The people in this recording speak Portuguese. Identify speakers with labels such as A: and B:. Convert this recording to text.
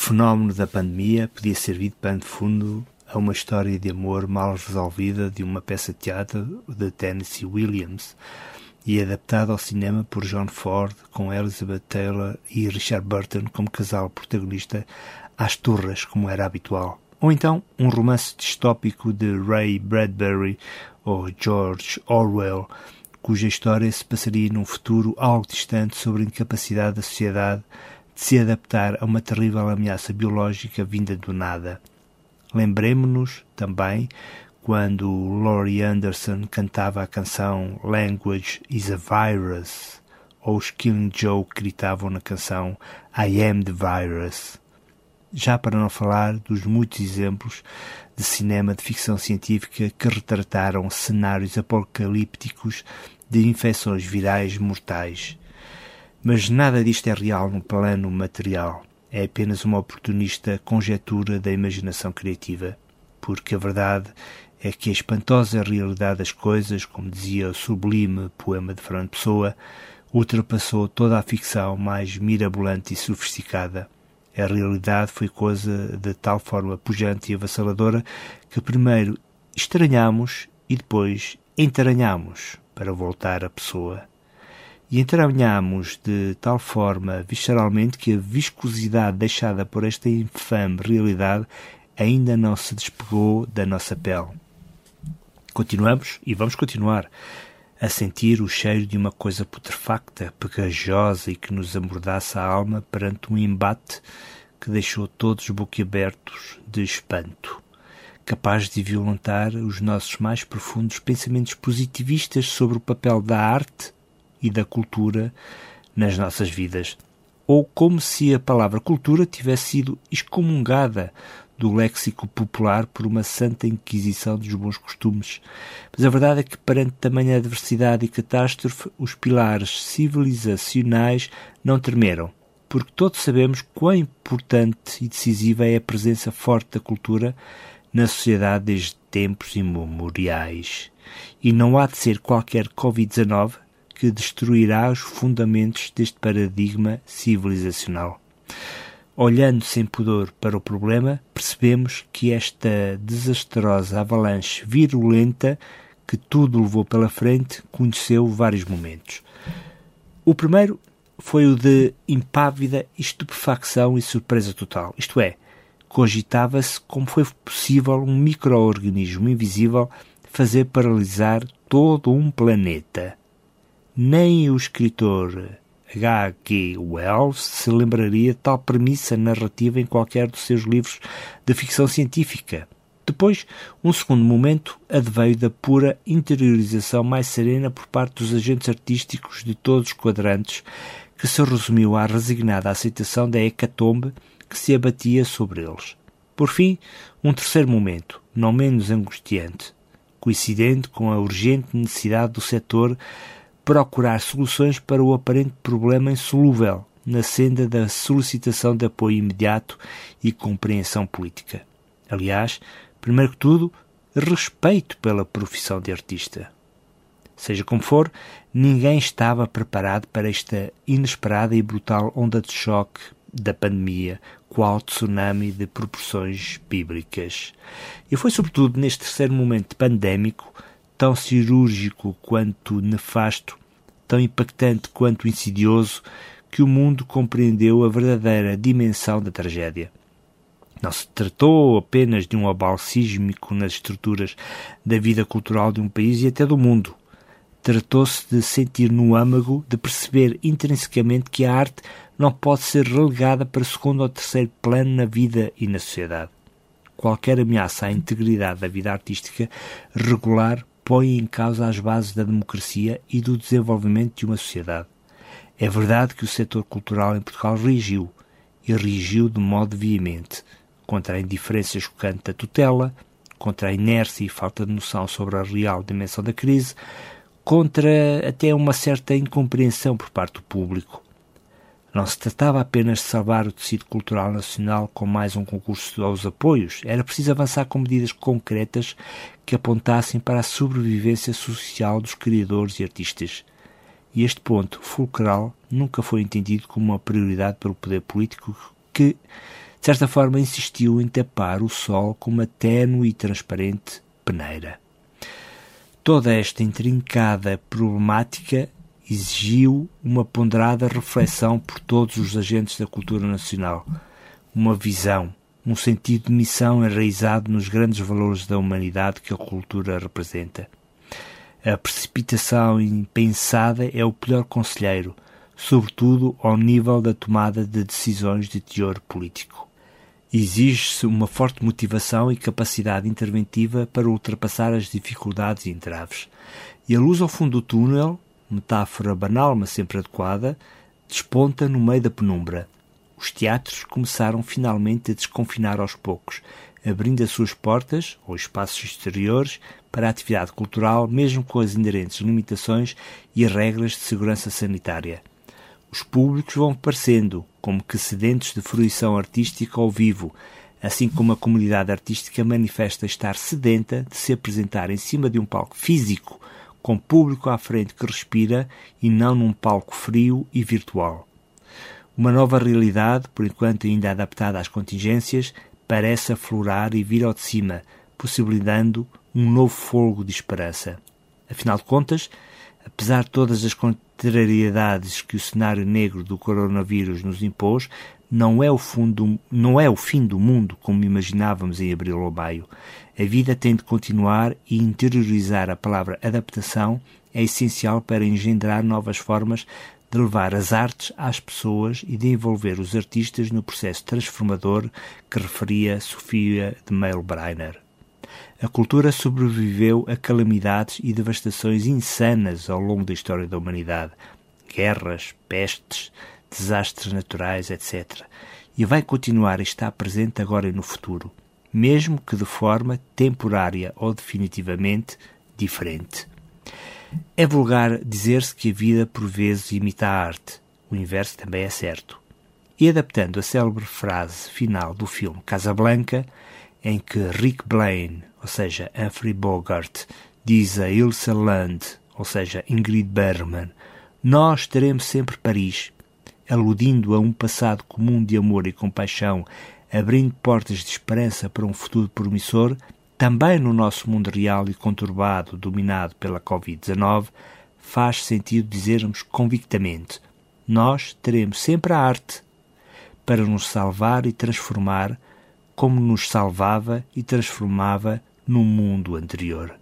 A: fenómeno da pandemia podia servir de pano de fundo a uma história de amor mal resolvida de uma peça de teatro de Tennessee Williams e adaptada ao cinema por John Ford, com Elizabeth Taylor e Richard Burton como casal protagonista às turras, como era habitual. Ou então um romance distópico de Ray Bradbury ou George Orwell, cuja história se passaria num futuro algo distante sobre a incapacidade da sociedade de se adaptar a uma terrível ameaça biológica vinda do nada. Lembremos-nos também quando Laurie Anderson cantava a canção Language is a Virus, ou os Killing Joke gritavam na canção I Am the Virus. Já para não falar dos muitos exemplos de cinema de ficção científica que retrataram cenários apocalípticos de infecções virais mortais. Mas nada disto é real no plano material. É apenas uma oportunista conjetura da imaginação criativa, porque a verdade é que a espantosa realidade das coisas, como dizia o sublime poema de Fernando Pessoa, ultrapassou toda a ficção mais mirabolante e sofisticada. A realidade foi coisa de tal forma pujante e avassaladora que primeiro estranhamos e depois entranhamos para voltar à pessoa. E entranhamos de tal forma visceralmente que a viscosidade deixada por esta infame realidade ainda não se despegou da nossa pele. Continuamos e vamos continuar a sentir o cheiro de uma coisa putrefacta, pegajosa e que nos amordaça a alma perante um embate que deixou todos boquiabertos de espanto capaz de violentar os nossos mais profundos pensamentos positivistas sobre o papel da arte e da cultura nas nossas vidas, ou como se a palavra cultura tivesse sido excomungada do léxico popular por uma santa inquisição dos bons costumes. Mas a verdade é que, perante tamanha adversidade e catástrofe, os pilares civilizacionais não tremeram, porque todos sabemos quão importante e decisiva é a presença forte da cultura na sociedade desde tempos imemoriais. E não há de ser qualquer Covid-19 que destruirá os fundamentos deste paradigma civilizacional. Olhando sem pudor para o problema, percebemos que esta desastrosa avalanche virulenta que tudo levou pela frente conheceu vários momentos. O primeiro foi o de impávida estupefacção e surpresa total, isto é, cogitava-se como foi possível um microorganismo invisível fazer paralisar todo um planeta. Nem o escritor H.G. Wells se lembraria tal premissa narrativa em qualquer dos seus livros de ficção científica. Depois, um segundo momento adveio da pura interiorização mais serena por parte dos agentes artísticos de todos os quadrantes, que se resumiu à resignada aceitação da hecatombe que se abatia sobre eles. Por fim, um terceiro momento, não menos angustiante, coincidente com a urgente necessidade do setor procurar soluções para o aparente problema insolúvel na senda da solicitação de apoio imediato e compreensão política. Aliás, primeiro que tudo, respeito pela profissão de artista. Seja como for, ninguém estava preparado para esta inesperada e brutal onda de choque da pandemia, qual tsunami de proporções bíblicas. E foi sobretudo neste terceiro momento pandémico, tão cirúrgico quanto nefasto, tão impactante quanto insidioso, que o mundo compreendeu a verdadeira dimensão da tragédia. Não se tratou apenas de um abalo sísmico nas estruturas da vida cultural de um país e até do mundo. Tratou-se de sentir no âmago, de perceber intrinsecamente que a arte não pode ser relegada para segundo ou terceiro plano na vida e na sociedade. Qualquer ameaça à integridade da vida artística regular põe em causa as bases da democracia e do desenvolvimento de uma sociedade. É verdade que o setor cultural em Portugal reagiu, e reagiu de modo veemente, contra a indiferença chocante da tutela, contra a inércia e falta de noção sobre a real dimensão da crise, contra até uma certa incompreensão por parte do público, não se tratava apenas de salvar o tecido cultural nacional com mais um concurso aos apoios, era preciso avançar com medidas concretas que apontassem para a sobrevivência social dos criadores e artistas. E este ponto fulcral nunca foi entendido como uma prioridade pelo poder político que, de certa forma insistiu em tapar o sol com uma tênue e transparente peneira. Toda esta intrincada problemática exigiu uma ponderada reflexão por todos os agentes da cultura nacional, uma visão, um sentido de missão enraizado nos grandes valores da humanidade que a cultura representa. A precipitação impensada é o pior conselheiro, sobretudo ao nível da tomada de decisões de teor político. Exige-se uma forte motivação e capacidade interventiva para ultrapassar as dificuldades e entraves. E a luz ao fundo do túnel, metáfora banal mas sempre adequada, desponta no meio da penumbra. Os teatros começaram finalmente a desconfinar aos poucos, abrindo as suas portas, ou espaços exteriores, para a atividade cultural, mesmo com as inerentes limitações e regras de segurança sanitária. Os públicos vão aparecendo, como que sedentes de fruição artística ao vivo, assim como a comunidade artística manifesta estar sedenta de se apresentar em cima de um palco físico, com público à frente que respira e não num palco frio e virtual. Uma nova realidade, por enquanto ainda adaptada às contingências, parece aflorar e vir ao de cima, possibilitando um novo fogo de esperança. Afinal de contas, apesar de todas as contrariedades que o cenário negro do coronavírus nos impôs, não é o, fundo, não é o fim do mundo como imaginávamos em abril ou maio. A vida tem de continuar e interiorizar a palavra adaptação é essencial para engendrar novas formas de levar as artes às pessoas e de envolver os artistas no processo transformador que referia Sofia de Meilbreiner. A cultura sobreviveu a calamidades e devastações insanas ao longo da história da humanidade, guerras, pestes, desastres naturais, etc. E vai continuar a estar presente agora e no futuro, mesmo que de forma temporária ou definitivamente diferente. É vulgar dizer-se que a vida por vezes imita a arte. O inverso também é certo. E adaptando a célebre frase final do filme Casablanca, em que Rick Blaine, ou seja, Humphrey Bogart, diz a Ilse Land, ou seja, Ingrid Bergman, nós teremos sempre Paris, aludindo a um passado comum de amor e compaixão, abrindo portas de esperança para um futuro promissor, também no nosso mundo real e conturbado, dominado pela Covid-19, faz sentido dizermos convictamente: nós teremos sempre a arte para nos salvar e transformar como nos salvava e transformava no mundo anterior.